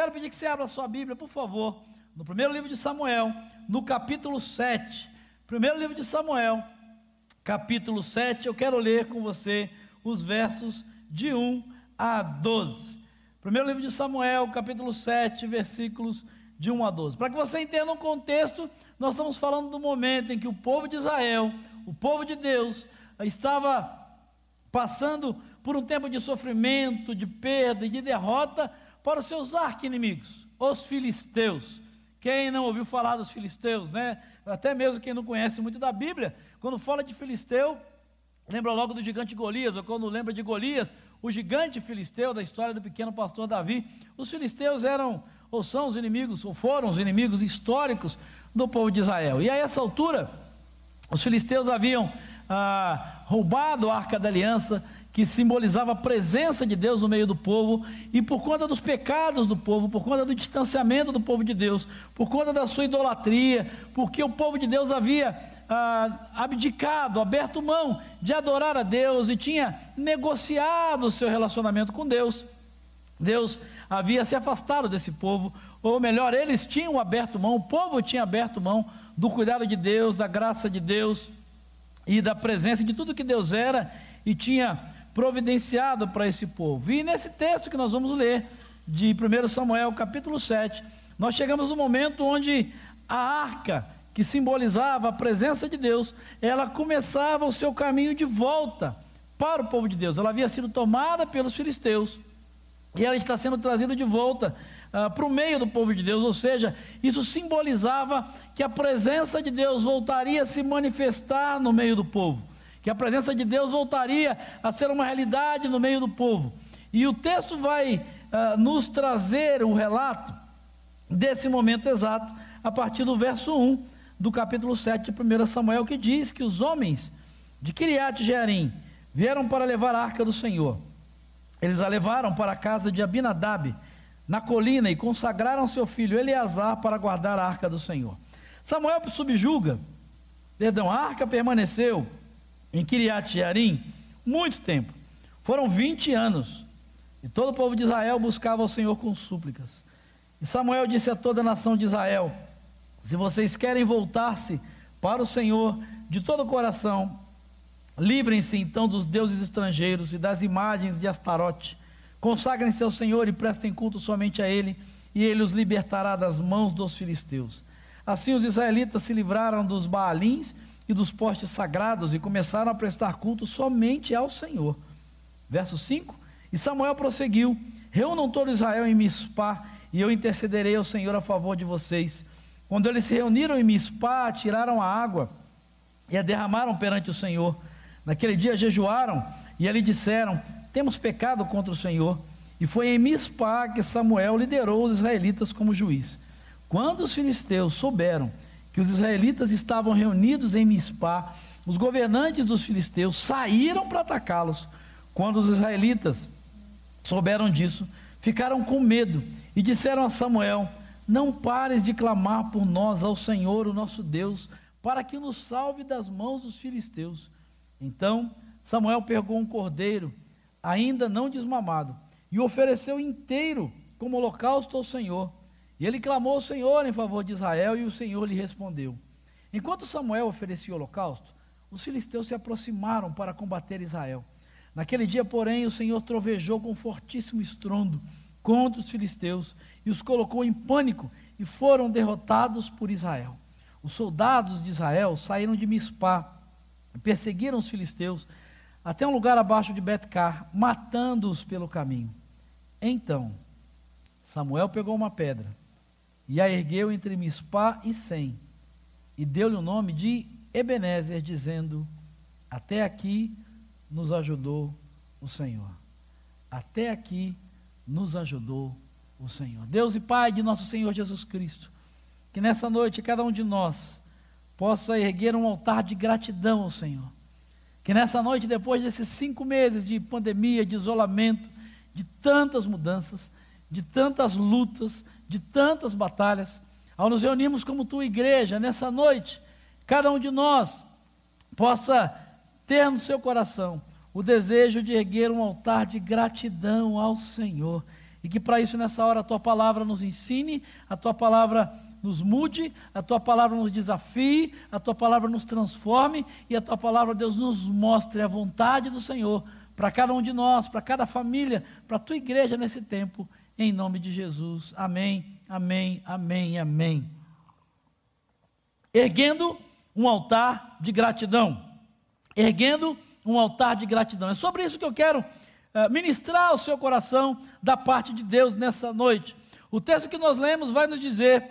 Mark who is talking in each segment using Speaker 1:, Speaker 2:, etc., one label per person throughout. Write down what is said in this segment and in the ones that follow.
Speaker 1: Quero pedir que você abra a sua Bíblia, por favor, no primeiro livro de Samuel, no capítulo 7. Primeiro livro de Samuel, capítulo 7. Eu quero ler com você os versos de 1 a 12. Primeiro livro de Samuel, capítulo 7, versículos de 1 a 12. Para que você entenda um contexto, nós estamos falando do momento em que o povo de Israel, o povo de Deus, estava passando por um tempo de sofrimento, de perda e de derrota para os seus arqui-inimigos, os filisteus. Quem não ouviu falar dos filisteus, né? Até mesmo quem não conhece muito da Bíblia, quando fala de filisteu, lembra logo do gigante Golias, ou quando lembra de Golias, o gigante filisteu da história do pequeno pastor Davi. Os filisteus eram, ou são os inimigos, ou foram os inimigos históricos do povo de Israel. E a essa altura, os filisteus haviam ah, roubado a arca da aliança, que simbolizava a presença de Deus no meio do povo, e por conta dos pecados do povo, por conta do distanciamento do povo de Deus, por conta da sua idolatria, porque o povo de Deus havia ah, abdicado, aberto mão de adorar a Deus e tinha negociado o seu relacionamento com Deus. Deus havia se afastado desse povo, ou melhor, eles tinham aberto mão, o povo tinha aberto mão do cuidado de Deus, da graça de Deus e da presença de tudo que Deus era e tinha providenciado para esse povo. E nesse texto que nós vamos ler, de 1 Samuel capítulo 7, nós chegamos no momento onde a arca, que simbolizava a presença de Deus, ela começava o seu caminho de volta para o povo de Deus. Ela havia sido tomada pelos filisteus e ela está sendo trazida de volta uh, para o meio do povo de Deus, ou seja, isso simbolizava que a presença de Deus voltaria a se manifestar no meio do povo que a presença de Deus voltaria a ser uma realidade no meio do povo. E o texto vai uh, nos trazer o relato desse momento exato, a partir do verso 1 do capítulo 7 de 1 Samuel, que diz que os homens de Kiriat Jearim vieram para levar a arca do Senhor. Eles a levaram para a casa de Abinadab, na colina, e consagraram seu filho Eleazar para guardar a arca do Senhor. Samuel subjuga, perdão, a arca permaneceu em Kiriat Jearim muito tempo. Foram 20 anos. E todo o povo de Israel buscava o Senhor com súplicas. E Samuel disse a toda a nação de Israel: Se vocês querem voltar-se para o Senhor de todo o coração, livrem-se então dos deuses estrangeiros e das imagens de Astarote. Consagrem-se ao Senhor e prestem culto somente a Ele, e Ele os libertará das mãos dos filisteus. Assim os israelitas se livraram dos Baalins e dos postes sagrados e começaram a prestar culto somente ao Senhor. Verso 5: E Samuel prosseguiu: Reúnam todo Israel em Mispá, e eu intercederei ao Senhor a favor de vocês. Quando eles se reuniram em Mispá, tiraram a água e a derramaram perante o Senhor. Naquele dia jejuaram e ali disseram: Temos pecado contra o Senhor. E foi em Mispá que Samuel liderou os israelitas como juiz. Quando os filisteus souberam que os israelitas estavam reunidos em Mispá, os governantes dos filisteus saíram para atacá-los. Quando os israelitas souberam disso, ficaram com medo e disseram a Samuel: Não pares de clamar por nós ao Senhor, o nosso Deus, para que nos salve das mãos dos filisteus. Então Samuel pegou um cordeiro, ainda não desmamado, e ofereceu inteiro como holocausto ao Senhor. E ele clamou ao Senhor em favor de Israel e o Senhor lhe respondeu. Enquanto Samuel oferecia o holocausto, os filisteus se aproximaram para combater Israel. Naquele dia, porém, o Senhor trovejou com fortíssimo estrondo contra os filisteus e os colocou em pânico e foram derrotados por Israel. Os soldados de Israel saíram de Mispá e perseguiram os filisteus até um lugar abaixo de Betcar, matando-os pelo caminho. Então, Samuel pegou uma pedra e a ergueu entre Mispá e Sem, e deu-lhe o nome de Ebenezer, dizendo: Até aqui nos ajudou o Senhor. Até aqui nos ajudou o Senhor. Deus e Pai de nosso Senhor Jesus Cristo, que nessa noite cada um de nós possa erguer um altar de gratidão ao Senhor. Que nessa noite, depois desses cinco meses de pandemia, de isolamento, de tantas mudanças, de tantas lutas, de tantas batalhas, ao nos reunirmos como tua igreja nessa noite, cada um de nós possa ter no seu coração o desejo de erguer um altar de gratidão ao Senhor. E que para isso, nessa hora, a tua palavra nos ensine, a tua palavra nos mude, a tua palavra nos desafie, a tua palavra nos transforme e a tua palavra, Deus, nos mostre a vontade do Senhor para cada um de nós, para cada família, para a tua igreja nesse tempo, em nome de Jesus. Amém, amém, amém, amém. Erguendo um altar de gratidão. Erguendo um altar de gratidão. É sobre isso que eu quero uh, ministrar ao seu coração da parte de Deus nessa noite. O texto que nós lemos vai nos dizer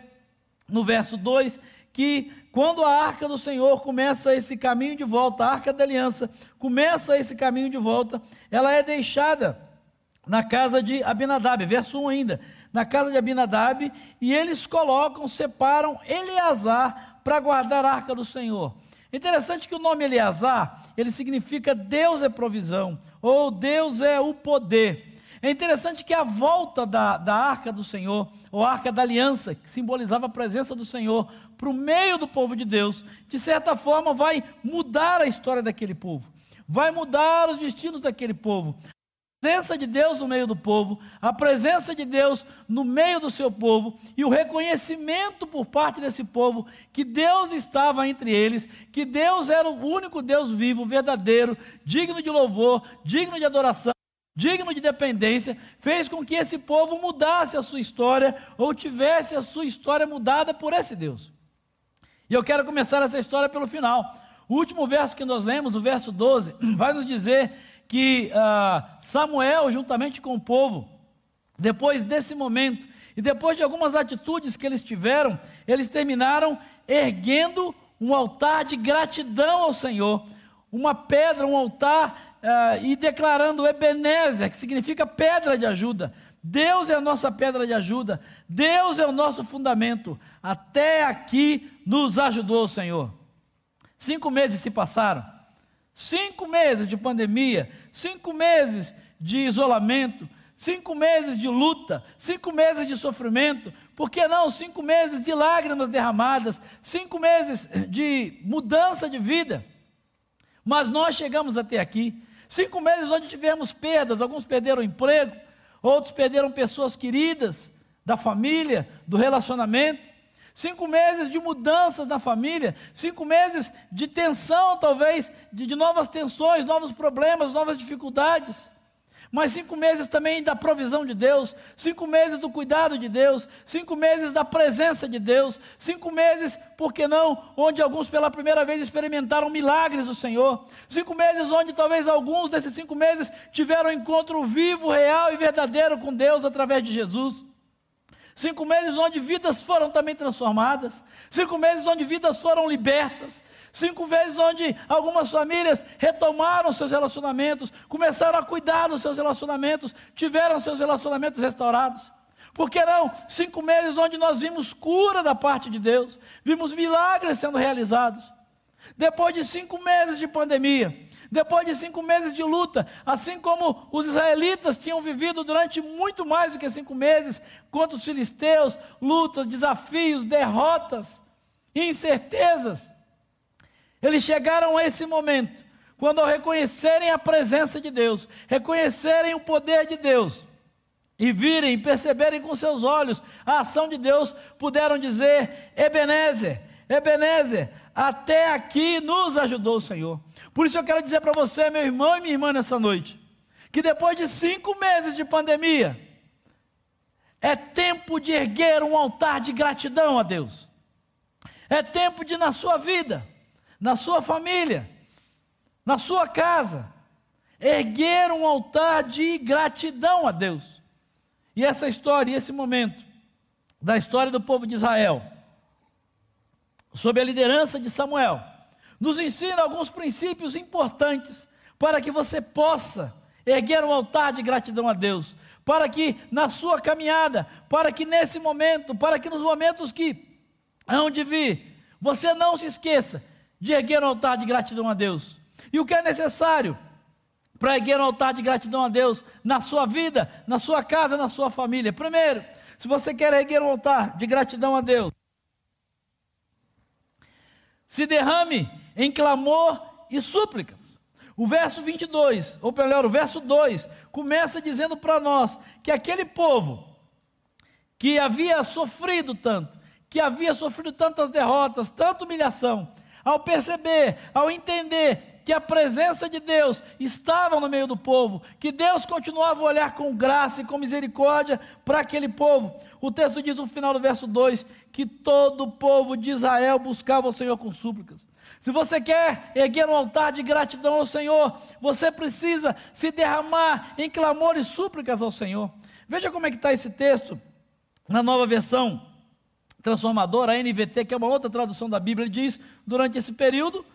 Speaker 1: no verso 2, que quando a arca do Senhor começa esse caminho de volta, a arca da aliança começa esse caminho de volta, ela é deixada na casa de Abinadab, verso 1 ainda, na casa de Abinadab, e eles colocam, separam Eleazar para guardar a arca do Senhor. Interessante que o nome Eleazar, ele significa Deus é provisão, ou Deus é o poder. É interessante que a volta da, da arca do Senhor, ou arca da aliança, que simbolizava a presença do Senhor, para o meio do povo de Deus, de certa forma vai mudar a história daquele povo, vai mudar os destinos daquele povo. Presença de Deus no meio do povo, a presença de Deus no meio do seu povo e o reconhecimento por parte desse povo que Deus estava entre eles, que Deus era o único Deus vivo, verdadeiro, digno de louvor, digno de adoração digno de dependência, fez com que esse povo mudasse a sua história ou tivesse a sua história mudada por esse Deus. E eu quero começar essa história pelo final. O último verso que nós lemos, o verso 12, vai nos dizer que uh, Samuel, juntamente com o povo, depois desse momento e depois de algumas atitudes que eles tiveram, eles terminaram erguendo um altar de gratidão ao Senhor, uma pedra, um altar uh, e declarando Ebenezer, que significa pedra de ajuda. Deus é a nossa pedra de ajuda, Deus é o nosso fundamento. Até aqui nos ajudou o Senhor. Cinco meses se passaram, cinco meses de pandemia, cinco meses de isolamento, cinco meses de luta, cinco meses de sofrimento, por que não cinco meses de lágrimas derramadas, cinco meses de mudança de vida? Mas nós chegamos até aqui, Cinco meses onde tivemos perdas, alguns perderam emprego, outros perderam pessoas queridas da família, do relacionamento. Cinco meses de mudanças na família, cinco meses de tensão, talvez, de, de novas tensões, novos problemas, novas dificuldades mas cinco meses também da provisão de Deus, cinco meses do cuidado de Deus, cinco meses da presença de Deus, cinco meses, por que não, onde alguns pela primeira vez experimentaram milagres do Senhor, cinco meses onde talvez alguns desses cinco meses tiveram um encontro vivo, real e verdadeiro com Deus através de Jesus. Cinco meses onde vidas foram também transformadas, cinco meses onde vidas foram libertas, Cinco vezes onde algumas famílias retomaram seus relacionamentos, começaram a cuidar dos seus relacionamentos, tiveram seus relacionamentos restaurados. Por que não? Cinco meses onde nós vimos cura da parte de Deus, vimos milagres sendo realizados. Depois de cinco meses de pandemia, depois de cinco meses de luta, assim como os israelitas tinham vivido durante muito mais do que cinco meses, contra os filisteus, lutas, desafios, derrotas, incertezas. Eles chegaram a esse momento, quando ao reconhecerem a presença de Deus, reconhecerem o poder de Deus, e virem, perceberem com seus olhos a ação de Deus, puderam dizer: Ebenezer, Ebenezer, até aqui nos ajudou o Senhor. Por isso eu quero dizer para você, meu irmão e minha irmã, nessa noite, que depois de cinco meses de pandemia, é tempo de erguer um altar de gratidão a Deus. É tempo de, na sua vida, na sua família, na sua casa, erguer um altar de gratidão a Deus. E essa história, esse momento da história do povo de Israel, sob a liderança de Samuel, nos ensina alguns princípios importantes para que você possa erguer um altar de gratidão a Deus, para que na sua caminhada, para que nesse momento, para que nos momentos que hão de vir, você não se esqueça de erguer um altar de gratidão a Deus. E o que é necessário para erguer um altar de gratidão a Deus na sua vida, na sua casa, na sua família? Primeiro, se você quer erguer um altar de gratidão a Deus, se derrame em clamor e súplicas. O verso 22, ou melhor, o verso 2, começa dizendo para nós que aquele povo que havia sofrido tanto, que havia sofrido tantas derrotas, tanta humilhação, ao perceber, ao entender que a presença de Deus estava no meio do povo, que Deus continuava a olhar com graça e com misericórdia para aquele povo. O texto diz no final do verso 2 que todo o povo de Israel buscava o Senhor com súplicas. Se você quer erguer um altar de gratidão ao Senhor, você precisa se derramar em clamor e súplicas ao Senhor. Veja como é que está esse texto na nova versão transformadora, a NVT, que é uma outra tradução da Bíblia, ele diz: durante esse período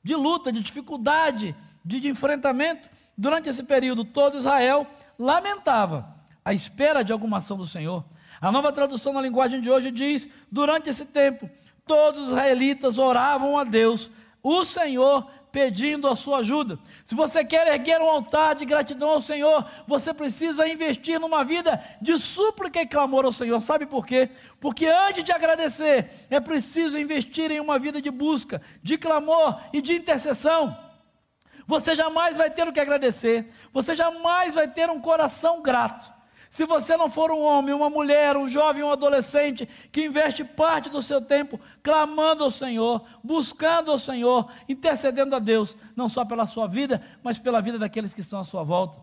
Speaker 1: de luta, de dificuldade, de, de enfrentamento, durante esse período todo Israel lamentava a espera de alguma ação do Senhor. A nova tradução na linguagem de hoje diz: durante esse tempo, todos os israelitas oravam a Deus, o Senhor pedindo a sua ajuda. Se você quer erguer um altar de gratidão ao Senhor, você precisa investir numa vida de súplica e clamor ao Senhor. Sabe por quê? Porque antes de agradecer, é preciso investir em uma vida de busca, de clamor e de intercessão. Você jamais vai ter o que agradecer, você jamais vai ter um coração grato se você não for um homem, uma mulher, um jovem, um adolescente que investe parte do seu tempo clamando ao Senhor, buscando ao Senhor, intercedendo a Deus, não só pela sua vida, mas pela vida daqueles que estão à sua volta.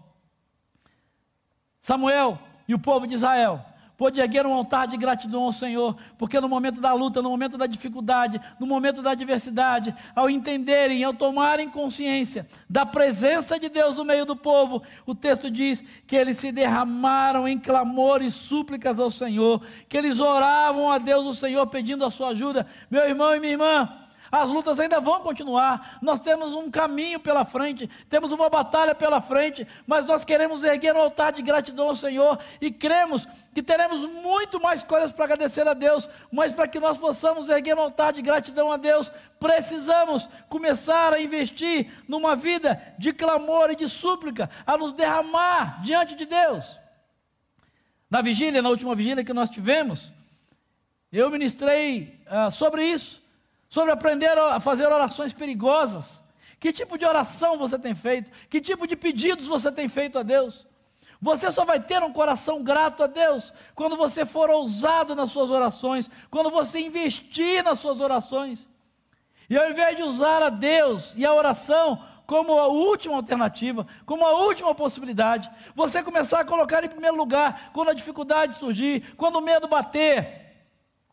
Speaker 1: Samuel e o povo de Israel pôde erguer um altar de gratidão ao Senhor, porque no momento da luta, no momento da dificuldade, no momento da adversidade, ao entenderem, ao tomarem consciência da presença de Deus no meio do povo, o texto diz que eles se derramaram em clamor e súplicas ao Senhor, que eles oravam a Deus, o Senhor, pedindo a sua ajuda. Meu irmão e minha irmã, as lutas ainda vão continuar. Nós temos um caminho pela frente, temos uma batalha pela frente, mas nós queremos erguer um altar de gratidão ao Senhor e cremos que teremos muito mais coisas para agradecer a Deus, mas para que nós possamos erguer um altar de gratidão a Deus, precisamos começar a investir numa vida de clamor e de súplica, a nos derramar diante de Deus. Na vigília, na última vigília que nós tivemos, eu ministrei uh, sobre isso sobre aprender a fazer orações perigosas. Que tipo de oração você tem feito? Que tipo de pedidos você tem feito a Deus? Você só vai ter um coração grato a Deus quando você for ousado nas suas orações, quando você investir nas suas orações. E ao invés de usar a Deus e a oração como a última alternativa, como a última possibilidade, você começar a colocar em primeiro lugar quando a dificuldade surgir, quando o medo bater,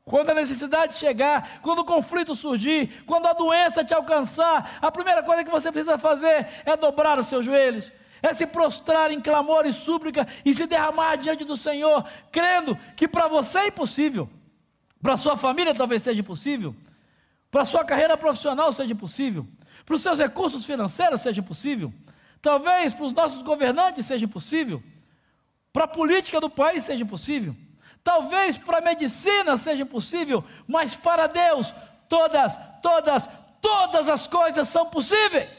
Speaker 1: quando a necessidade chegar, quando o conflito surgir, quando a doença te alcançar, a primeira coisa que você precisa fazer é dobrar os seus joelhos, é se prostrar em clamor e súplica e se derramar diante do Senhor, crendo que para você é impossível, para sua família talvez seja impossível, para sua carreira profissional seja impossível, para os seus recursos financeiros seja impossível, talvez para os nossos governantes seja impossível, para a política do país seja impossível. Talvez para a medicina seja impossível, mas para Deus todas, todas, todas as coisas são possíveis.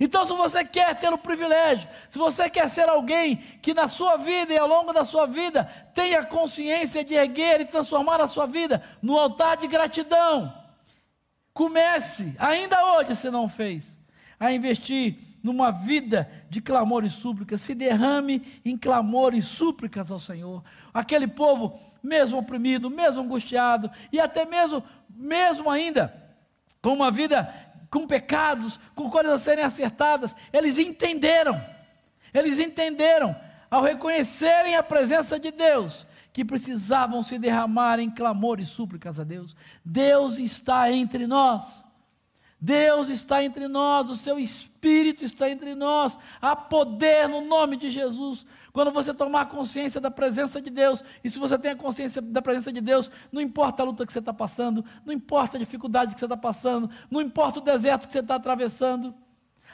Speaker 1: Então, se você quer ter o privilégio, se você quer ser alguém que na sua vida e ao longo da sua vida tenha consciência de erguer e transformar a sua vida no altar de gratidão, comece, ainda hoje se não fez, a investir numa vida de clamor e súplicas, se derrame em clamor e súplicas ao Senhor. Aquele povo, mesmo oprimido, mesmo angustiado, e até mesmo, mesmo ainda, com uma vida com pecados, com coisas a serem acertadas, eles entenderam, eles entenderam, ao reconhecerem a presença de Deus, que precisavam se derramar em clamor e súplicas a Deus. Deus está entre nós. Deus está entre nós, o seu Espírito está entre nós, há poder no nome de Jesus. Quando você tomar consciência da presença de Deus, e se você tem a consciência da presença de Deus, não importa a luta que você está passando, não importa a dificuldade que você está passando, não importa o deserto que você está atravessando,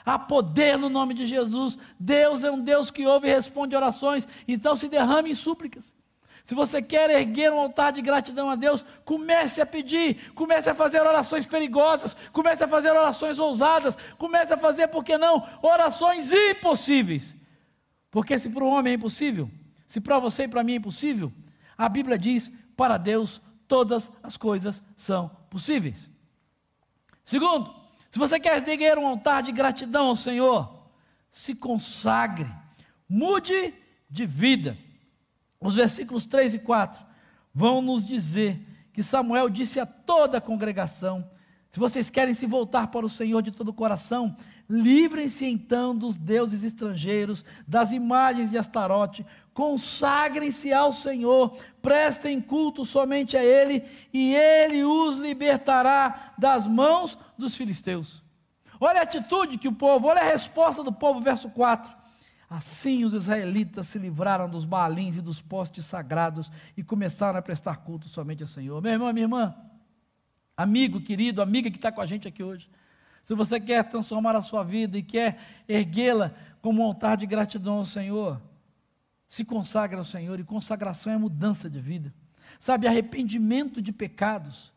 Speaker 1: há poder no nome de Jesus. Deus é um Deus que ouve e responde orações, então se derrame em súplicas. Se você quer erguer um altar de gratidão a Deus, comece a pedir, comece a fazer orações perigosas, comece a fazer orações ousadas, comece a fazer, por que não, orações impossíveis. Porque se para o homem é impossível, se para você e para mim é impossível, a Bíblia diz: para Deus todas as coisas são possíveis. Segundo, se você quer erguer um altar de gratidão ao Senhor, se consagre, mude de vida. Os versículos 3 e 4 vão nos dizer que Samuel disse a toda a congregação: se vocês querem se voltar para o Senhor de todo o coração, livrem-se então dos deuses estrangeiros, das imagens de Astarote, consagrem-se ao Senhor, prestem culto somente a Ele, e Ele os libertará das mãos dos filisteus. Olha a atitude que o povo, olha a resposta do povo, verso 4. Assim os israelitas se livraram dos balins e dos postes sagrados e começaram a prestar culto somente ao Senhor. Meu irmão, minha irmã, amigo, querido, amiga que está com a gente aqui hoje, se você quer transformar a sua vida e quer erguê-la como um altar de gratidão ao Senhor, se consagra ao Senhor, e consagração é mudança de vida. Sabe, arrependimento de pecados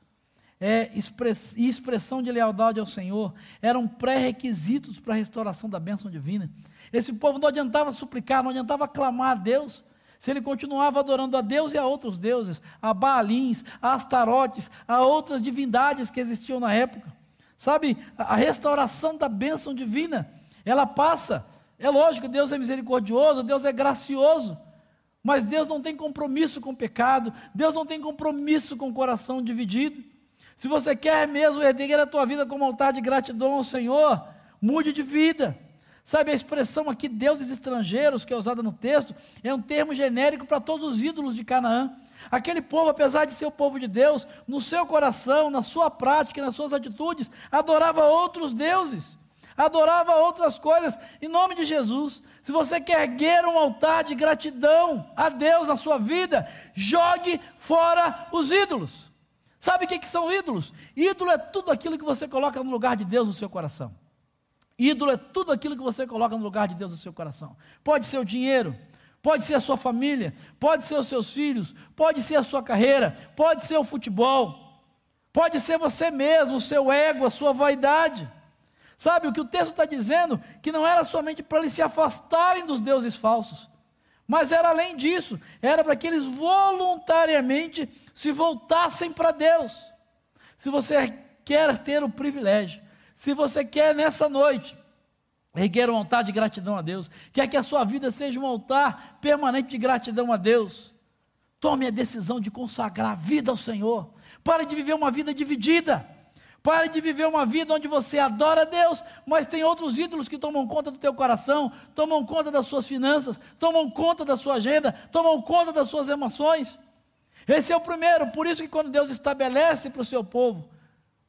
Speaker 1: é, e expressão de lealdade ao Senhor eram pré-requisitos para a restauração da bênção divina. Esse povo não adiantava suplicar, não adiantava clamar a Deus, se ele continuava adorando a Deus e a outros deuses, a Baalins, a Astarotes, a outras divindades que existiam na época. Sabe, a restauração da bênção divina, ela passa. É lógico, Deus é misericordioso, Deus é gracioso, mas Deus não tem compromisso com o pecado, Deus não tem compromisso com o coração dividido. Se você quer mesmo erguer a tua vida como altar de gratidão ao Senhor, mude de vida. Sabe a expressão aqui, deuses estrangeiros, que é usada no texto, é um termo genérico para todos os ídolos de Canaã. Aquele povo, apesar de ser o povo de Deus, no seu coração, na sua prática, nas suas atitudes, adorava outros deuses, adorava outras coisas, em nome de Jesus. Se você quer erguer um altar de gratidão a Deus na sua vida, jogue fora os ídolos. Sabe o que, que são ídolos? Ídolo é tudo aquilo que você coloca no lugar de Deus no seu coração. Ídolo é tudo aquilo que você coloca no lugar de Deus no seu coração. Pode ser o dinheiro, pode ser a sua família, pode ser os seus filhos, pode ser a sua carreira, pode ser o futebol, pode ser você mesmo, o seu ego, a sua vaidade. Sabe o que o texto está dizendo? Que não era somente para eles se afastarem dos deuses falsos, mas era além disso, era para que eles voluntariamente se voltassem para Deus. Se você quer ter o privilégio, se você quer nessa noite erguer um altar de gratidão a Deus, quer que a sua vida seja um altar permanente de gratidão a Deus, tome a decisão de consagrar a vida ao Senhor. Pare de viver uma vida dividida. Pare de viver uma vida onde você adora a Deus, mas tem outros ídolos que tomam conta do teu coração, tomam conta das suas finanças, tomam conta da sua agenda, tomam conta das suas emoções. Esse é o primeiro, por isso que quando Deus estabelece para o seu povo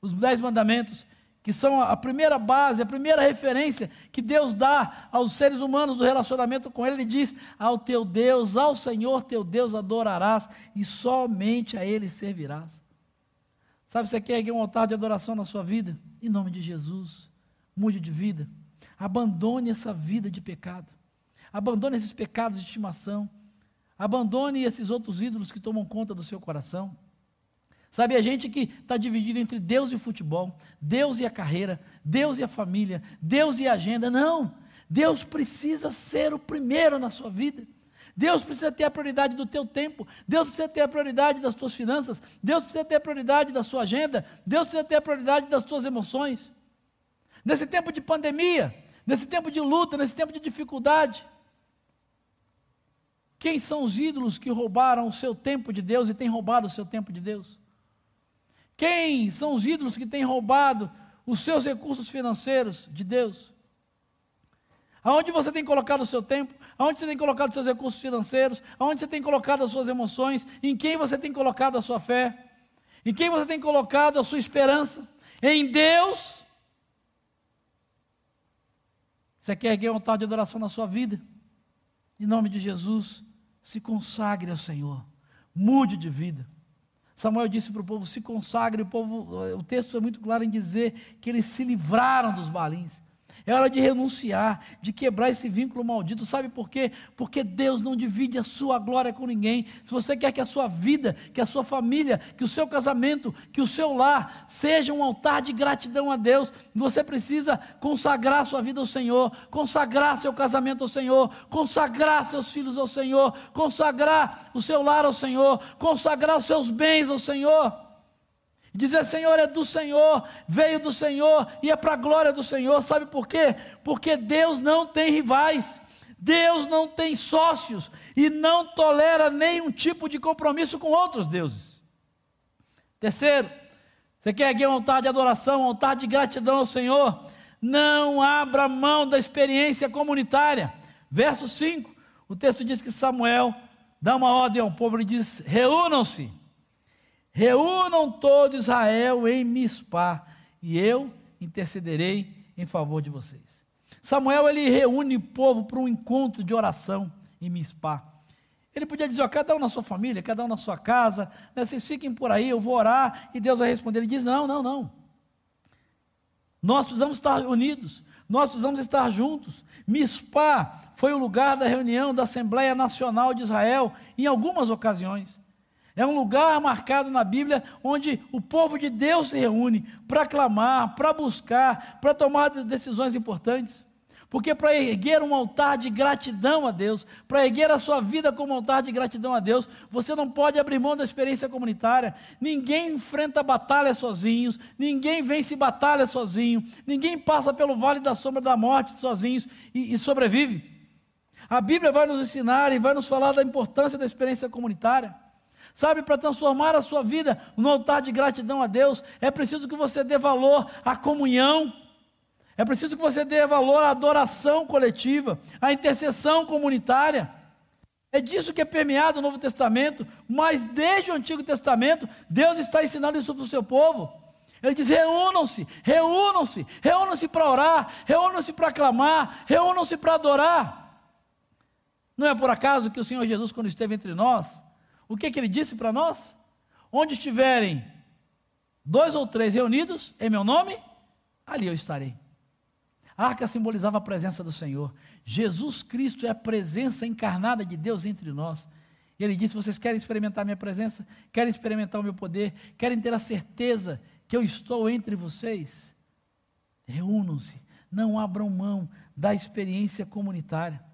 Speaker 1: os dez mandamentos, que são a primeira base, a primeira referência que Deus dá aos seres humanos do relacionamento com Ele, Ele diz: Ao teu Deus, ao Senhor teu Deus adorarás e somente a Ele servirás. Sabe, você quer erguer um altar de adoração na sua vida? Em nome de Jesus, mude de vida. Abandone essa vida de pecado. Abandone esses pecados de estimação. Abandone esses outros ídolos que tomam conta do seu coração. Sabe, a gente que está dividido entre Deus e futebol, Deus e a carreira, Deus e a família, Deus e a agenda. Não! Deus precisa ser o primeiro na sua vida. Deus precisa ter a prioridade do teu tempo, Deus precisa ter a prioridade das tuas finanças, Deus precisa ter a prioridade da sua agenda, Deus precisa ter a prioridade das tuas emoções. Nesse tempo de pandemia, nesse tempo de luta, nesse tempo de dificuldade, quem são os ídolos que roubaram o seu tempo de Deus e têm roubado o seu tempo de Deus? Quem são os ídolos que têm roubado os seus recursos financeiros de Deus? Aonde você tem colocado o seu tempo? Aonde você tem colocado os seus recursos financeiros? Aonde você tem colocado as suas emoções? Em quem você tem colocado a sua fé? Em quem você tem colocado a sua esperança? Em Deus? Você quer erguer um altar de adoração na sua vida? Em nome de Jesus, se consagre ao Senhor. Mude de vida. Samuel disse para o povo: se consagre. O, povo, o texto é muito claro em dizer que eles se livraram dos balins. É hora de renunciar, de quebrar esse vínculo maldito. Sabe por quê? Porque Deus não divide a sua glória com ninguém. Se você quer que a sua vida, que a sua família, que o seu casamento, que o seu lar seja um altar de gratidão a Deus, você precisa consagrar sua vida ao Senhor, consagrar seu casamento ao Senhor, consagrar seus filhos ao Senhor, consagrar o seu lar ao Senhor, consagrar os seus bens ao Senhor. E dizer: Senhor, é do Senhor, veio do Senhor e é para a glória do Senhor. Sabe por quê? Porque Deus não tem rivais. Deus não tem sócios e não tolera nenhum tipo de compromisso com outros deuses. Terceiro, você quer erguer um altar de adoração, um altar de gratidão ao Senhor? Não abra mão da experiência comunitária. Verso 5, o texto diz que Samuel dá uma ordem ao povo, ele diz: reúnam-se, reúnam todo Israel em Mispá, e eu intercederei em favor de vocês. Samuel ele reúne o povo para um encontro de oração em Mispá. Ele podia dizer, ó, cada um na sua família, cada um na sua casa, né, vocês fiquem por aí, eu vou orar e Deus vai responder. Ele diz: não, não, não. Nós precisamos estar unidos, nós precisamos estar juntos. Mispá foi o lugar da reunião da Assembleia Nacional de Israel em algumas ocasiões. É um lugar marcado na Bíblia onde o povo de Deus se reúne para clamar, para buscar, para tomar decisões importantes. Porque para erguer um altar de gratidão a Deus, para erguer a sua vida como altar de gratidão a Deus, você não pode abrir mão da experiência comunitária. Ninguém enfrenta batalha sozinhos, ninguém vence batalha sozinho, ninguém passa pelo vale da sombra da morte sozinhos e, e sobrevive. A Bíblia vai nos ensinar e vai nos falar da importância da experiência comunitária. Sabe, para transformar a sua vida no altar de gratidão a Deus, é preciso que você dê valor à comunhão é preciso que você dê valor à adoração coletiva, à intercessão comunitária. É disso que é permeado o Novo Testamento, mas desde o Antigo Testamento, Deus está ensinando isso para o seu povo. Ele diz: reúnam-se, reúnam-se, reúnam-se para orar, reúnam-se para clamar, reúnam-se para adorar. Não é por acaso que o Senhor Jesus, quando esteve entre nós, o que, que ele disse para nós? Onde estiverem dois ou três reunidos em meu nome, ali eu estarei. A arca simbolizava a presença do Senhor. Jesus Cristo é a presença encarnada de Deus entre nós. E ele disse: Vocês querem experimentar a minha presença? Querem experimentar o meu poder? Querem ter a certeza que eu estou entre vocês? Reúnam-se, não abram mão da experiência comunitária.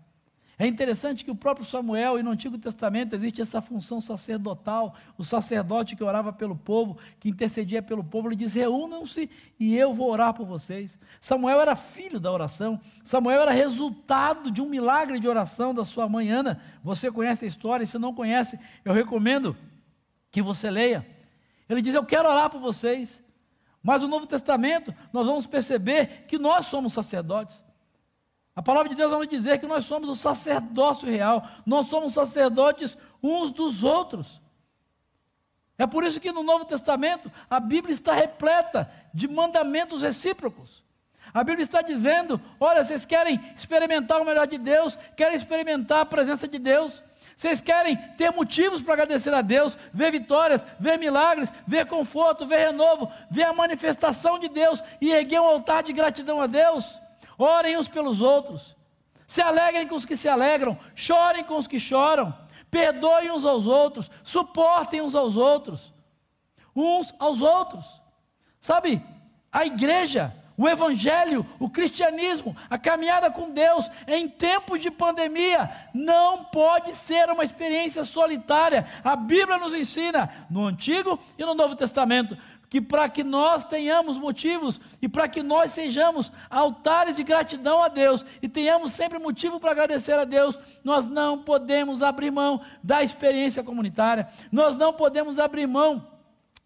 Speaker 1: É interessante que o próprio Samuel, e no Antigo Testamento, existe essa função sacerdotal, o sacerdote que orava pelo povo, que intercedia pelo povo, ele diz: reúnam-se e eu vou orar por vocês. Samuel era filho da oração, Samuel era resultado de um milagre de oração da sua mãe Ana. Você conhece a história, se não conhece, eu recomendo que você leia. Ele diz: Eu quero orar por vocês. Mas no Novo Testamento, nós vamos perceber que nós somos sacerdotes. A palavra de Deus vai nos dizer que nós somos o sacerdócio real, nós somos sacerdotes uns dos outros. É por isso que no Novo Testamento a Bíblia está repleta de mandamentos recíprocos. A Bíblia está dizendo: olha, vocês querem experimentar o melhor de Deus, querem experimentar a presença de Deus, vocês querem ter motivos para agradecer a Deus, ver vitórias, ver milagres, ver conforto, ver renovo, ver a manifestação de Deus e erguer um altar de gratidão a Deus. Orem uns pelos outros. Se alegrem com os que se alegram, chorem com os que choram, perdoem uns aos outros, suportem uns aos outros, uns aos outros. Sabe, a igreja, o evangelho, o cristianismo, a caminhada com Deus em tempos de pandemia não pode ser uma experiência solitária. A Bíblia nos ensina no Antigo e no Novo Testamento que para que nós tenhamos motivos e para que nós sejamos altares de gratidão a Deus e tenhamos sempre motivo para agradecer a Deus, nós não podemos abrir mão da experiência comunitária, nós não podemos abrir mão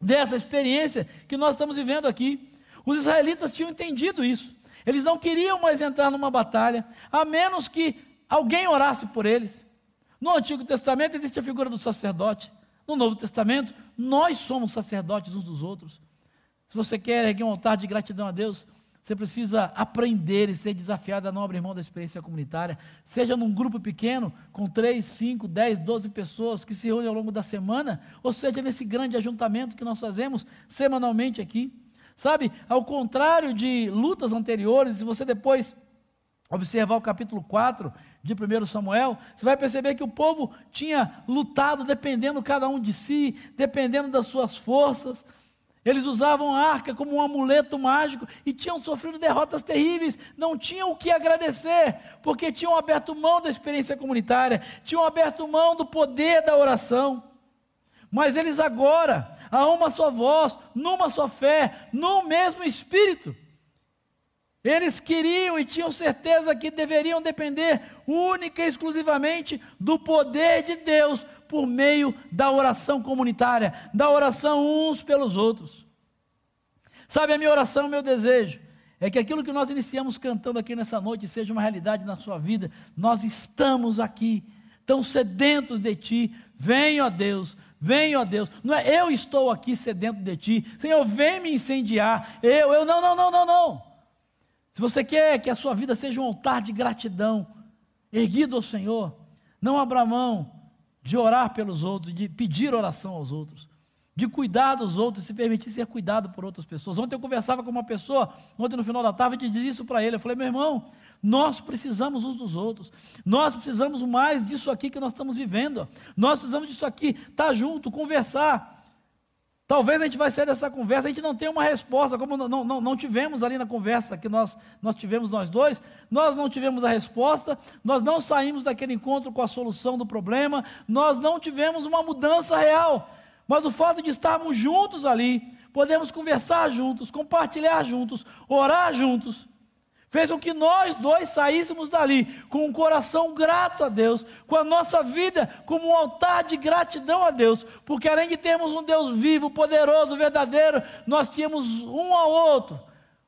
Speaker 1: dessa experiência que nós estamos vivendo aqui. Os israelitas tinham entendido isso, eles não queriam mais entrar numa batalha, a menos que alguém orasse por eles. No Antigo Testamento existe a figura do sacerdote. No Novo Testamento, nós somos sacerdotes uns dos outros. Se você quer erguer um altar de gratidão a Deus, você precisa aprender e ser desafiado a não abrir mão da experiência comunitária. Seja num grupo pequeno, com 3, 5, 10, 12 pessoas que se reúnem ao longo da semana, ou seja nesse grande ajuntamento que nós fazemos semanalmente aqui. Sabe, ao contrário de lutas anteriores, se você depois observar o capítulo 4 de 1 Samuel, você vai perceber que o povo tinha lutado dependendo cada um de si, dependendo das suas forças. Eles usavam a arca como um amuleto mágico e tinham sofrido derrotas terríveis, não tinham o que agradecer, porque tinham aberto mão da experiência comunitária, tinham aberto mão do poder da oração. Mas eles agora, a uma só voz, numa só fé, no mesmo espírito. Eles queriam e tinham certeza que deveriam depender única e exclusivamente do poder de Deus por meio da oração comunitária, da oração uns pelos outros. Sabe, a minha oração, meu desejo, é que aquilo que nós iniciamos cantando aqui nessa noite seja uma realidade na sua vida. Nós estamos aqui, tão sedentos de Ti. Venha, ó Deus, venha, ó Deus. Não é eu estou aqui sedento de Ti. Senhor, vem me incendiar. Eu, eu, não, não, não, não, não. Se você quer que a sua vida seja um altar de gratidão, erguido ao Senhor, não abra mão de orar pelos outros, de pedir oração aos outros de cuidar dos outros, se permitir ser cuidado por outras pessoas. Ontem eu conversava com uma pessoa, ontem no final da tarde, e disse isso para ele. Eu falei, meu irmão, nós precisamos uns dos outros. Nós precisamos mais disso aqui que nós estamos vivendo. Nós precisamos disso aqui, estar tá junto, conversar. Talvez a gente vai sair dessa conversa, a gente não tenha uma resposta, como não, não, não tivemos ali na conversa que nós, nós tivemos nós dois, nós não tivemos a resposta, nós não saímos daquele encontro com a solução do problema, nós não tivemos uma mudança real. Mas o fato de estarmos juntos ali, podemos conversar juntos, compartilhar juntos, orar juntos, fez com que nós dois saíssemos dali com um coração grato a Deus, com a nossa vida como um altar de gratidão a Deus, porque além de termos um Deus vivo, poderoso, verdadeiro, nós tínhamos um ao outro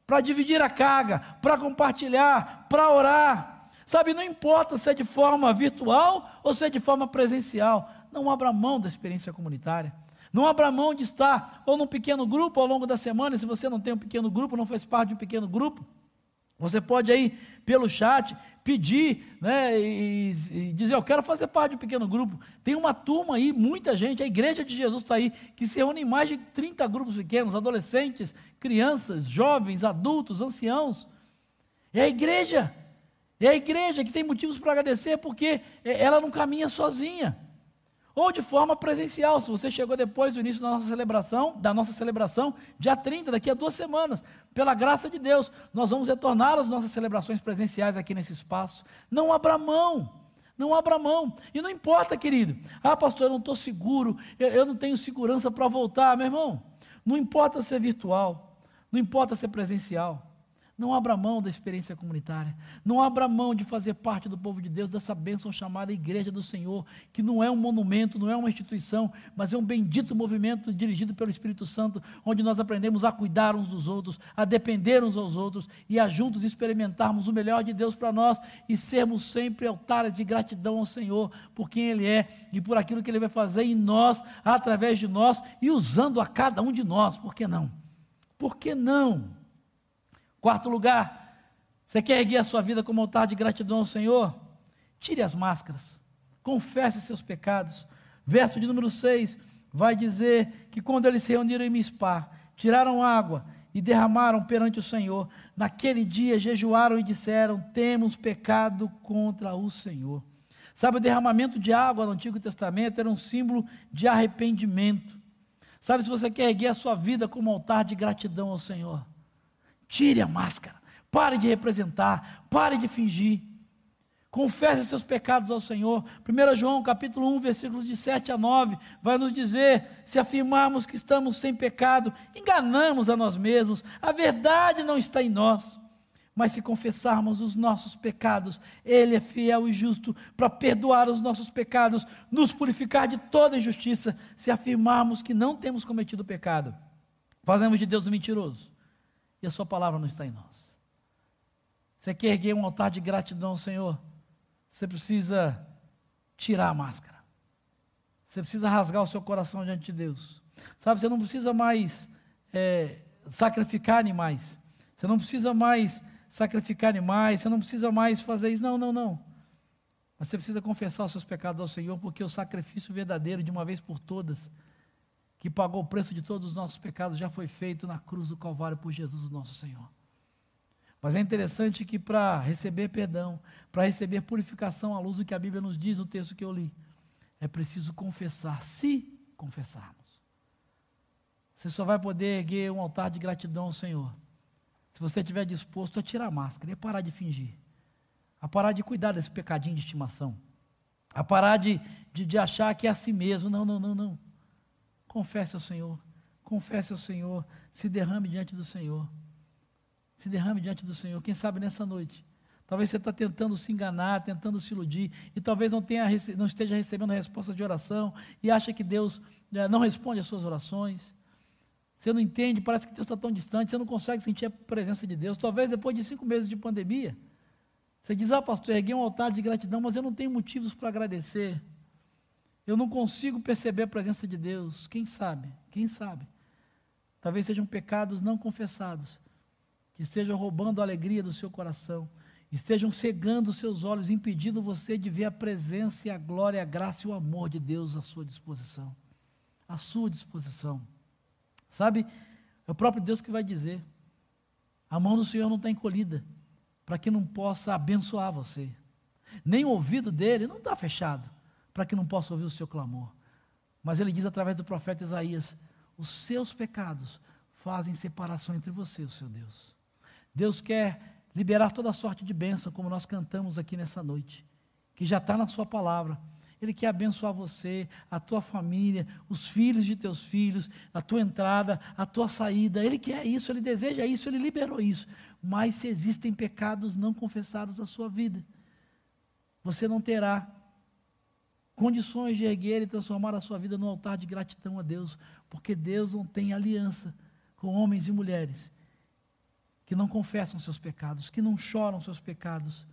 Speaker 1: para dividir a carga, para compartilhar, para orar. Sabe, não importa se é de forma virtual ou se é de forma presencial, não abra mão da experiência comunitária. Não abra mão de estar ou num pequeno grupo ao longo da semana, se você não tem um pequeno grupo, não faz parte de um pequeno grupo, você pode aí, pelo chat, pedir né, e, e, dizer: Eu quero fazer parte de um pequeno grupo. Tem uma turma aí, muita gente, a Igreja de Jesus está aí, que se reúne em mais de 30 grupos pequenos, adolescentes, crianças, jovens, adultos, anciãos. É a igreja, é a igreja que tem motivos para agradecer, porque ela não caminha sozinha ou de forma presencial, se você chegou depois do início da nossa celebração, da nossa celebração, dia 30, daqui a duas semanas, pela graça de Deus, nós vamos retornar às nossas celebrações presenciais aqui nesse espaço. Não abra mão, não abra mão. E não importa, querido. Ah, pastor, eu não estou seguro, eu, eu não tenho segurança para voltar, meu irmão. Não importa ser virtual, não importa ser presencial. Não abra mão da experiência comunitária. Não abra mão de fazer parte do povo de Deus, dessa bênção chamada Igreja do Senhor, que não é um monumento, não é uma instituição, mas é um bendito movimento dirigido pelo Espírito Santo, onde nós aprendemos a cuidar uns dos outros, a depender uns aos outros e a juntos experimentarmos o melhor de Deus para nós e sermos sempre altares de gratidão ao Senhor por quem Ele é e por aquilo que Ele vai fazer em nós, através de nós e usando a cada um de nós. Por que não? Por que não? Quarto lugar, você quer erguer a sua vida como altar de gratidão ao Senhor? Tire as máscaras, confesse seus pecados. Verso de número 6 vai dizer que quando eles se reuniram em Mispá, tiraram água e derramaram perante o Senhor, naquele dia jejuaram e disseram: Temos pecado contra o Senhor. Sabe, o derramamento de água no Antigo Testamento era um símbolo de arrependimento. Sabe, se você quer erguer a sua vida como altar de gratidão ao Senhor, Tire a máscara. Pare de representar. Pare de fingir. Confesse seus pecados ao Senhor. 1 João capítulo 1, versículos de 7 a 9, vai nos dizer: se afirmarmos que estamos sem pecado, enganamos a nós mesmos, a verdade não está em nós. Mas se confessarmos os nossos pecados, Ele é fiel e justo para perdoar os nossos pecados, nos purificar de toda injustiça. Se afirmarmos que não temos cometido pecado, fazemos de Deus um mentiroso e a Sua palavra não está em nós. Você quer erguer um altar de gratidão ao Senhor? Você precisa tirar a máscara. Você precisa rasgar o seu coração diante de Deus. Sabe, você não precisa mais é, sacrificar animais. Você não precisa mais sacrificar animais. Você não precisa mais fazer isso. Não, não, não. Mas você precisa confessar os seus pecados ao Senhor, porque o sacrifício verdadeiro, de uma vez por todas, que pagou o preço de todos os nossos pecados, já foi feito na cruz do Calvário por Jesus, o nosso Senhor. Mas é interessante que para receber perdão, para receber purificação à luz do que a Bíblia nos diz no texto que eu li, é preciso confessar, se confessarmos. Você só vai poder erguer um altar de gratidão ao Senhor se você estiver disposto a tirar a máscara e a parar de fingir, a parar de cuidar desse pecadinho de estimação, a parar de, de, de achar que é assim mesmo. Não, não, não, não. Confesse ao Senhor. confesse ao Senhor, se derrame diante do Senhor. Se derrame diante do Senhor. Quem sabe nessa noite. Talvez você está tentando se enganar, tentando se iludir, e talvez não, tenha, não esteja recebendo resposta de oração, e acha que Deus é, não responde às suas orações. Você não entende, parece que Deus está tão distante, você não consegue sentir a presença de Deus. Talvez depois de cinco meses de pandemia, você diz, ah pastor, erguei um altar de gratidão, mas eu não tenho motivos para agradecer. Eu não consigo perceber a presença de Deus. Quem sabe? Quem sabe? Talvez sejam pecados não confessados, que estejam roubando a alegria do seu coração, estejam cegando os seus olhos, impedindo você de ver a presença e a glória, a graça e o amor de Deus à sua disposição. À sua disposição. Sabe? É o próprio Deus que vai dizer. A mão do Senhor não está encolhida para que não possa abençoar você. Nem o ouvido dele não está fechado para que não possa ouvir o seu clamor. Mas ele diz através do profeta Isaías: os seus pecados fazem separação entre você e o seu Deus. Deus quer liberar toda sorte de bênção, como nós cantamos aqui nessa noite, que já está na Sua palavra. Ele quer abençoar você, a tua família, os filhos de teus filhos, a tua entrada, a tua saída. Ele quer isso, ele deseja isso, ele liberou isso. Mas se existem pecados não confessados na sua vida, você não terá condições de erguer e transformar a sua vida no altar de gratidão a Deus, porque Deus não tem aliança com homens e mulheres que não confessam seus pecados, que não choram seus pecados,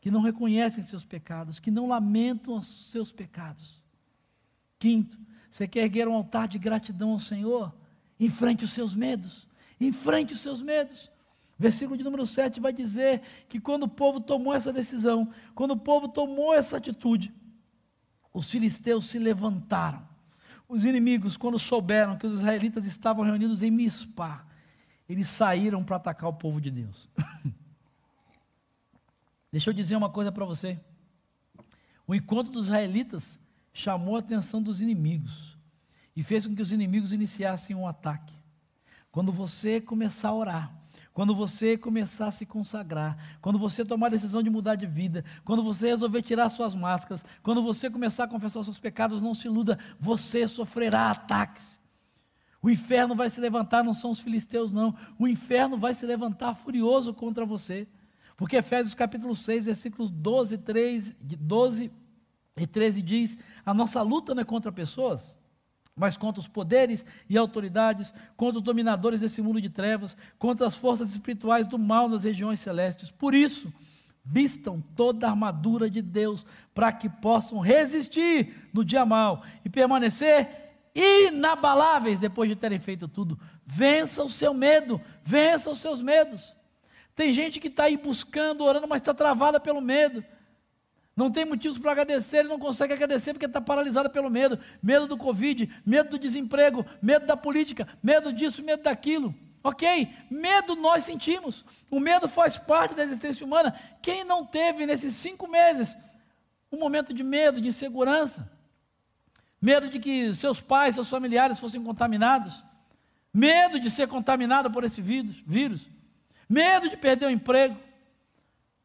Speaker 1: que não reconhecem seus pecados, que não lamentam os seus pecados. Quinto, você quer erguer um altar de gratidão ao Senhor? Enfrente os seus medos, enfrente os seus medos. Versículo de número 7 vai dizer que quando o povo tomou essa decisão, quando o povo tomou essa atitude, os filisteus se levantaram. Os inimigos, quando souberam que os israelitas estavam reunidos em Mispá, eles saíram para atacar o povo de Deus. Deixa eu dizer uma coisa para você. O encontro dos israelitas chamou a atenção dos inimigos e fez com que os inimigos iniciassem um ataque. Quando você começar a orar, quando você começar a se consagrar, quando você tomar a decisão de mudar de vida, quando você resolver tirar suas máscaras, quando você começar a confessar seus pecados, não se iluda, você sofrerá ataques. O inferno vai se levantar, não são os filisteus, não. O inferno vai se levantar furioso contra você. Porque Efésios capítulo 6, versículos 12, 3, 12 e 13 diz: a nossa luta não é contra pessoas, mas contra os poderes e autoridades, contra os dominadores desse mundo de trevas, contra as forças espirituais do mal nas regiões celestes. Por isso, vistam toda a armadura de Deus, para que possam resistir no dia mal e permanecer inabaláveis depois de terem feito tudo. Vença o seu medo, vença os seus medos. Tem gente que está aí buscando, orando, mas está travada pelo medo. Não tem motivos para agradecer, ele não consegue agradecer porque está paralisado pelo medo. Medo do Covid, medo do desemprego, medo da política, medo disso, medo daquilo. Ok? Medo nós sentimos. O medo faz parte da existência humana. Quem não teve nesses cinco meses um momento de medo, de insegurança? Medo de que seus pais, seus familiares fossem contaminados? Medo de ser contaminado por esse vírus? vírus? Medo de perder o emprego?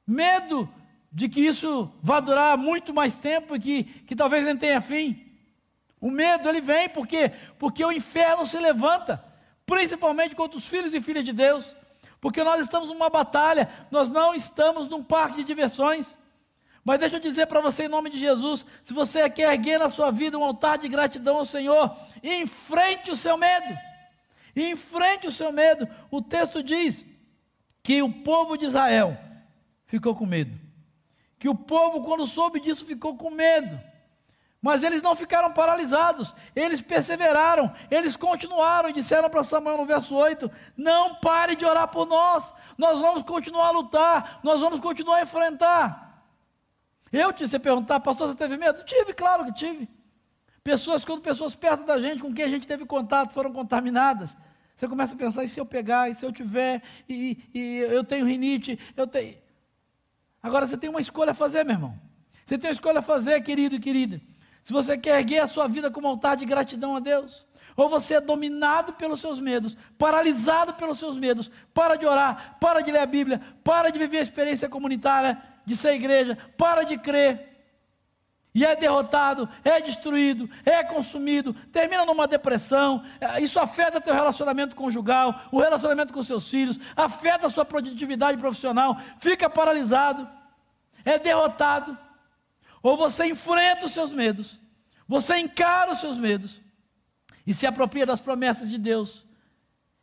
Speaker 1: Medo de que isso vá durar muito mais tempo e que, que talvez nem tenha fim. O medo ele vem porque porque o inferno se levanta, principalmente contra os filhos e filhas de Deus, porque nós estamos numa batalha, nós não estamos num parque de diversões. Mas deixa eu dizer para você em nome de Jesus, se você quer erguer na sua vida um altar de gratidão ao Senhor, enfrente o seu medo. Enfrente o seu medo. O texto diz que o povo de Israel ficou com medo que o povo, quando soube disso, ficou com medo. Mas eles não ficaram paralisados, eles perseveraram, eles continuaram e disseram para Samuel no verso 8: Não pare de orar por nós, nós vamos continuar a lutar, nós vamos continuar a enfrentar. Eu te você perguntar, pastor, você teve medo? Tive, claro que tive. Pessoas, quando pessoas perto da gente, com quem a gente teve contato, foram contaminadas. Você começa a pensar, e se eu pegar, e se eu tiver, e, e eu tenho rinite, eu tenho. Agora você tem uma escolha a fazer, meu irmão. Você tem uma escolha a fazer, querido e querida. Se você quer erguer a sua vida como altar de gratidão a Deus, ou você é dominado pelos seus medos, paralisado pelos seus medos, para de orar, para de ler a Bíblia, para de viver a experiência comunitária, de ser igreja, para de crer. E é derrotado, é destruído, é consumido, termina numa depressão. É, isso afeta teu relacionamento conjugal, o relacionamento com seus filhos, afeta a sua produtividade profissional, fica paralisado, é derrotado. Ou você enfrenta os seus medos, você encara os seus medos e se apropria das promessas de Deus.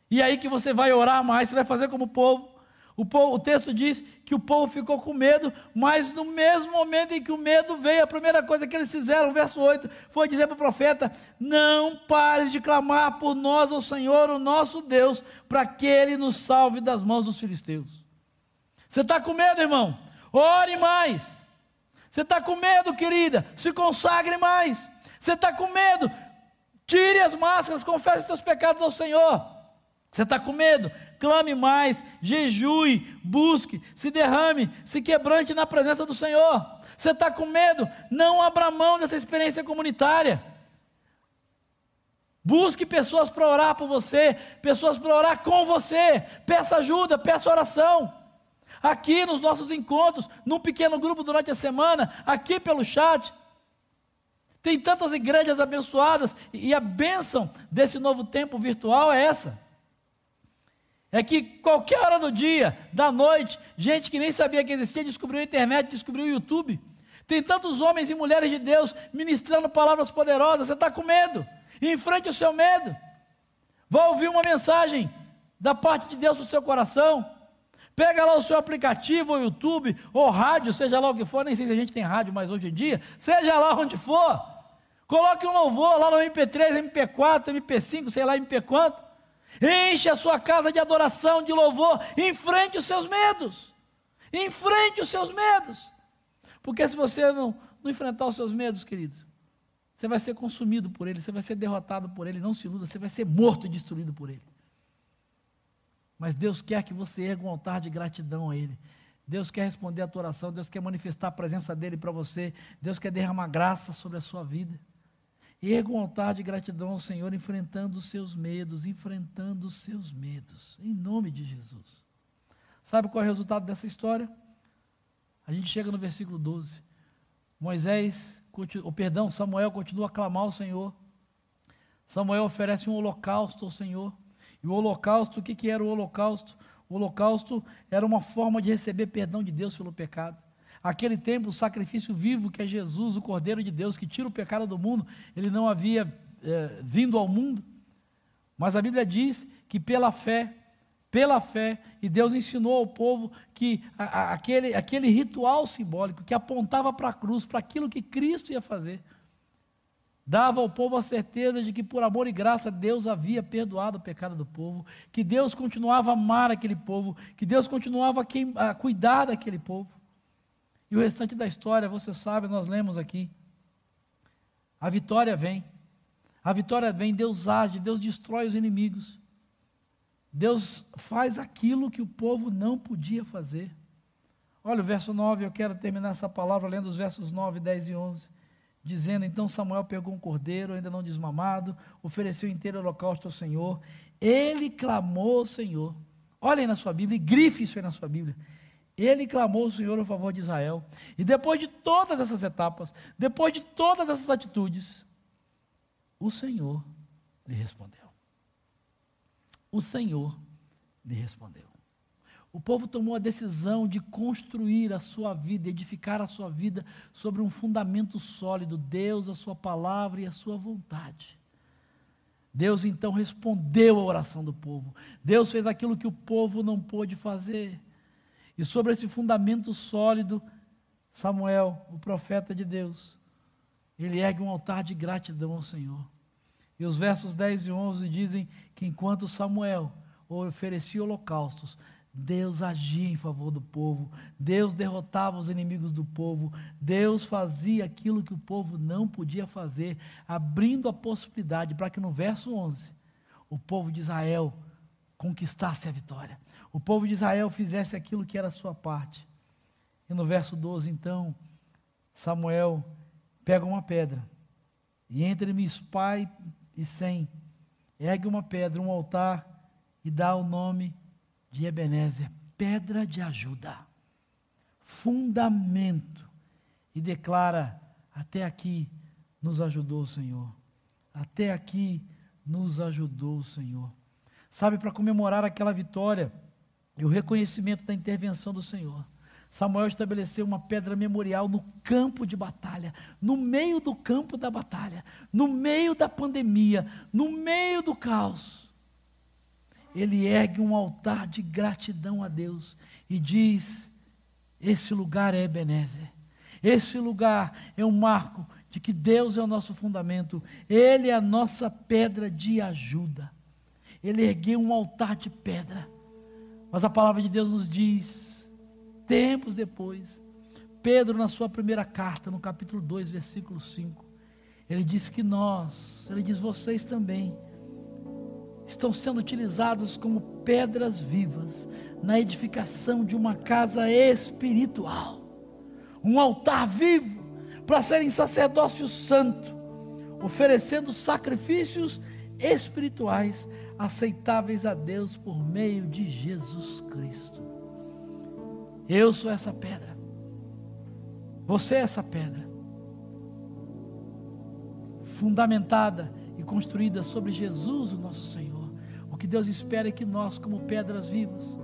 Speaker 1: E é aí que você vai orar mais, você vai fazer como o povo. O, povo, o texto diz que o povo ficou com medo, mas no mesmo momento em que o medo veio, a primeira coisa que eles fizeram, verso 8, foi dizer para o profeta: Não pares de clamar por nós ao Senhor, o nosso Deus, para que Ele nos salve das mãos dos filisteus. Você está com medo, irmão? Ore mais. Você está com medo, querida? Se consagre mais. Você está com medo? Tire as máscaras, confesse seus pecados ao Senhor. Você está com medo? Clame mais, jejue, busque, se derrame, se quebrante na presença do Senhor. Você está com medo? Não abra mão dessa experiência comunitária. Busque pessoas para orar por você, pessoas para orar com você. Peça ajuda, peça oração. Aqui nos nossos encontros, num pequeno grupo durante a semana, aqui pelo chat. Tem tantas igrejas abençoadas e a bênção desse novo tempo virtual é essa. É que qualquer hora do dia, da noite, gente que nem sabia que existia descobriu a internet, descobriu o YouTube. Tem tantos homens e mulheres de Deus ministrando palavras poderosas. Você está com medo? Enfrente o seu medo. Vá ouvir uma mensagem da parte de Deus no seu coração. Pega lá o seu aplicativo, ou YouTube, ou rádio, seja lá o que for, nem sei se a gente tem rádio mais hoje em dia, seja lá onde for. Coloque um louvor lá no MP3, MP4, MP5, sei lá, MP quanto. Enche a sua casa de adoração, de louvor. Enfrente os seus medos. Enfrente os seus medos. Porque se você não, não enfrentar os seus medos, queridos, você vai ser consumido por ele, você vai ser derrotado por ele. Não se iluda, você vai ser morto e destruído por ele. Mas Deus quer que você erga um altar de gratidão a Ele. Deus quer responder a tua oração, Deus quer manifestar a presença dEle para você, Deus quer derramar graça sobre a sua vida. Erga um altar de gratidão ao Senhor, enfrentando os seus medos, enfrentando os seus medos, em nome de Jesus. Sabe qual é o resultado dessa história? A gente chega no versículo 12. Moisés, ou perdão, Samuel continua a clamar ao Senhor. Samuel oferece um holocausto ao Senhor. E o holocausto, o que, que era o holocausto? O holocausto era uma forma de receber perdão de Deus pelo pecado. Aquele tempo, o sacrifício vivo que é Jesus, o Cordeiro de Deus, que tira o pecado do mundo, ele não havia é, vindo ao mundo. Mas a Bíblia diz que pela fé, pela fé, e Deus ensinou ao povo que a, a, aquele, aquele ritual simbólico que apontava para a cruz, para aquilo que Cristo ia fazer, dava ao povo a certeza de que por amor e graça Deus havia perdoado o pecado do povo, que Deus continuava a amar aquele povo, que Deus continuava a, a cuidar daquele povo. E o restante da história, você sabe, nós lemos aqui. A vitória vem. A vitória vem, Deus age, Deus destrói os inimigos. Deus faz aquilo que o povo não podia fazer. Olha o verso 9, eu quero terminar essa palavra lendo os versos 9, 10 e 11. Dizendo: Então Samuel pegou um cordeiro, ainda não desmamado, ofereceu inteiro holocausto ao Senhor. Ele clamou ao Senhor. Olhem na sua Bíblia e grife isso aí na sua Bíblia. Ele clamou ao Senhor a favor de Israel. E depois de todas essas etapas, depois de todas essas atitudes, o Senhor lhe respondeu. O Senhor lhe respondeu. O povo tomou a decisão de construir a sua vida, edificar a sua vida sobre um fundamento sólido, Deus, a sua palavra e a sua vontade. Deus então respondeu à oração do povo. Deus fez aquilo que o povo não pôde fazer. E sobre esse fundamento sólido, Samuel, o profeta de Deus, ele ergue um altar de gratidão ao Senhor. E os versos 10 e 11 dizem que enquanto Samuel oferecia holocaustos, Deus agia em favor do povo, Deus derrotava os inimigos do povo, Deus fazia aquilo que o povo não podia fazer, abrindo a possibilidade para que no verso 11 o povo de Israel conquistasse a vitória o povo de Israel fizesse aquilo que era a sua parte. E no verso 12, então, Samuel pega uma pedra, e entre Mispai e Sem, ergue uma pedra, um altar, e dá o nome de Ebenezer, pedra de ajuda, fundamento, e declara Até aqui nos ajudou o Senhor. Até aqui nos ajudou o Senhor. Sabe, para comemorar aquela vitória e o reconhecimento da intervenção do Senhor, Samuel estabeleceu uma pedra memorial no campo de batalha, no meio do campo da batalha, no meio da pandemia, no meio do caos. Ele ergue um altar de gratidão a Deus e diz: Esse lugar é Ebenezer. Esse lugar é um marco de que Deus é o nosso fundamento, Ele é a nossa pedra de ajuda. Ele ergueu um altar de pedra, mas a palavra de Deus nos diz, tempos depois, Pedro, na sua primeira carta, no capítulo 2, versículo 5, ele diz que nós, ele diz vocês também, estão sendo utilizados como pedras vivas na edificação de uma casa espiritual, um altar vivo para serem sacerdócio santo, oferecendo sacrifícios espirituais aceitáveis a Deus por meio de Jesus Cristo. Eu sou essa pedra. Você é essa pedra. Fundamentada e construída sobre Jesus, o nosso Senhor. O que Deus espera é que nós, como pedras vivas,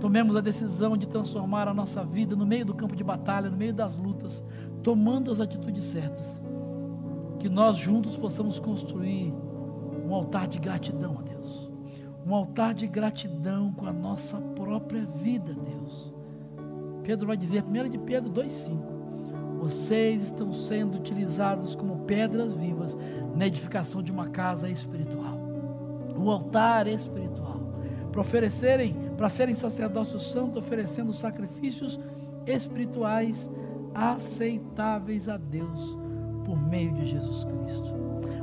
Speaker 1: tomemos a decisão de transformar a nossa vida no meio do campo de batalha, no meio das lutas, tomando as atitudes certas, que nós juntos possamos construir um altar de gratidão a Deus, um altar de gratidão com a nossa própria vida, Deus. Pedro vai dizer, 1 de Pedro 2,5: Vocês estão sendo utilizados como pedras vivas na edificação de uma casa espiritual, um altar espiritual, para oferecerem, para serem sacerdócio santo, oferecendo sacrifícios espirituais aceitáveis a Deus por meio de Jesus Cristo.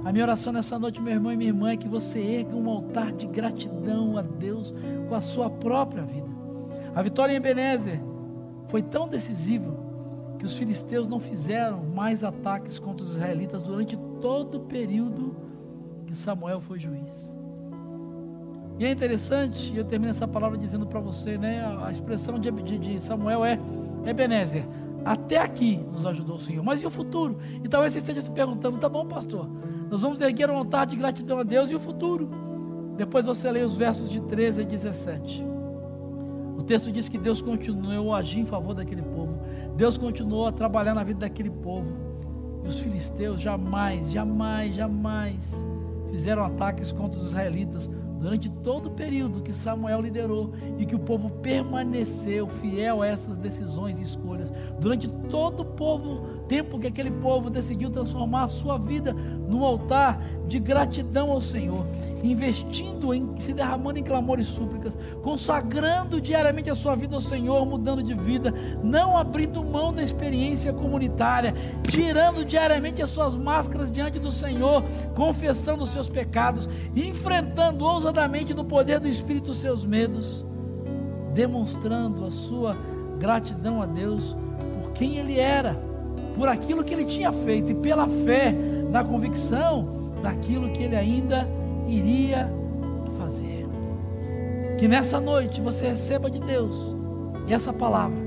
Speaker 1: A minha oração nessa noite, meu irmão e minha irmã, é que você erga um altar de gratidão a Deus com a sua própria vida. A vitória em Ebenezer foi tão decisiva que os filisteus não fizeram mais ataques contra os israelitas durante todo o período que Samuel foi juiz. E é interessante, e eu termino essa palavra dizendo para você, né? A expressão de, de, de Samuel é Ebenezer. Até aqui nos ajudou o Senhor. Mas e o futuro? E talvez você esteja se perguntando: tá bom, pastor, nós vamos erguer um altar de gratidão a Deus e o futuro? Depois você lê os versos de 13 a 17. O texto diz que Deus continuou a agir em favor daquele povo. Deus continuou a trabalhar na vida daquele povo. E os filisteus jamais, jamais, jamais fizeram ataques contra os israelitas durante todo o período que Samuel liderou e que o povo permaneceu fiel a essas decisões e escolhas. Durante todo o povo, tempo que aquele povo decidiu transformar a sua vida no altar de gratidão ao Senhor investindo em se derramando em clamor e súplicas, consagrando diariamente a sua vida ao Senhor, mudando de vida, não abrindo mão da experiência comunitária, tirando diariamente as suas máscaras diante do Senhor, confessando os seus pecados, enfrentando ousadamente no poder do Espírito os seus medos, demonstrando a sua gratidão a Deus por quem ele era, por aquilo que ele tinha feito e pela fé, na convicção daquilo que ele ainda iria fazer. Que nessa noite você receba de Deus essa palavra.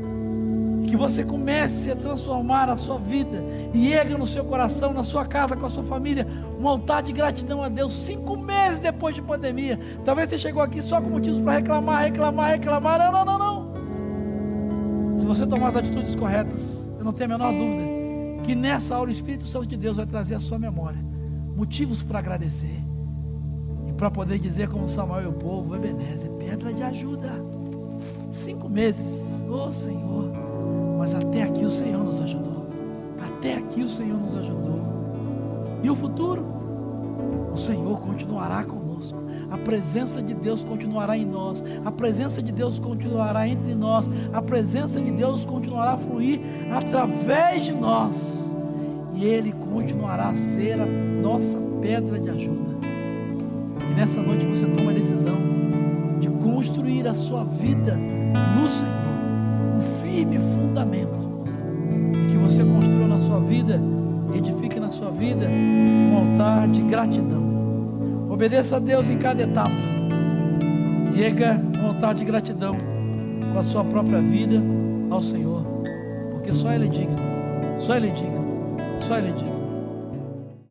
Speaker 1: Que você comece a transformar a sua vida e erga no seu coração, na sua casa, com a sua família, um altar de gratidão a Deus. Cinco meses depois de pandemia. Talvez você chegou aqui só com motivos para reclamar, reclamar, reclamar. Não, não, não, não. Se você tomar as atitudes corretas, eu não tenho a menor dúvida que nessa hora o Espírito Santo de Deus vai trazer a sua memória motivos para agradecer para poder dizer como Samuel e o povo, Ebenezer, pedra de ajuda. Cinco meses, oh Senhor, mas até aqui o Senhor nos ajudou. Até aqui o Senhor nos ajudou. E o futuro? O Senhor continuará conosco. A presença de Deus continuará em nós. A presença de Deus continuará entre nós. A presença de Deus continuará a fluir através de nós. E Ele continuará a ser a nossa pedra de ajuda. E nessa noite você toma a decisão de construir a sua vida no Senhor, um firme fundamento. E que você construiu na sua vida, edifique na sua vida um altar de gratidão. Obedeça a Deus em cada etapa. Erga um altar de gratidão com a sua própria vida ao Senhor. Porque só Ele é digno. Só Ele é digno. Só ele diga.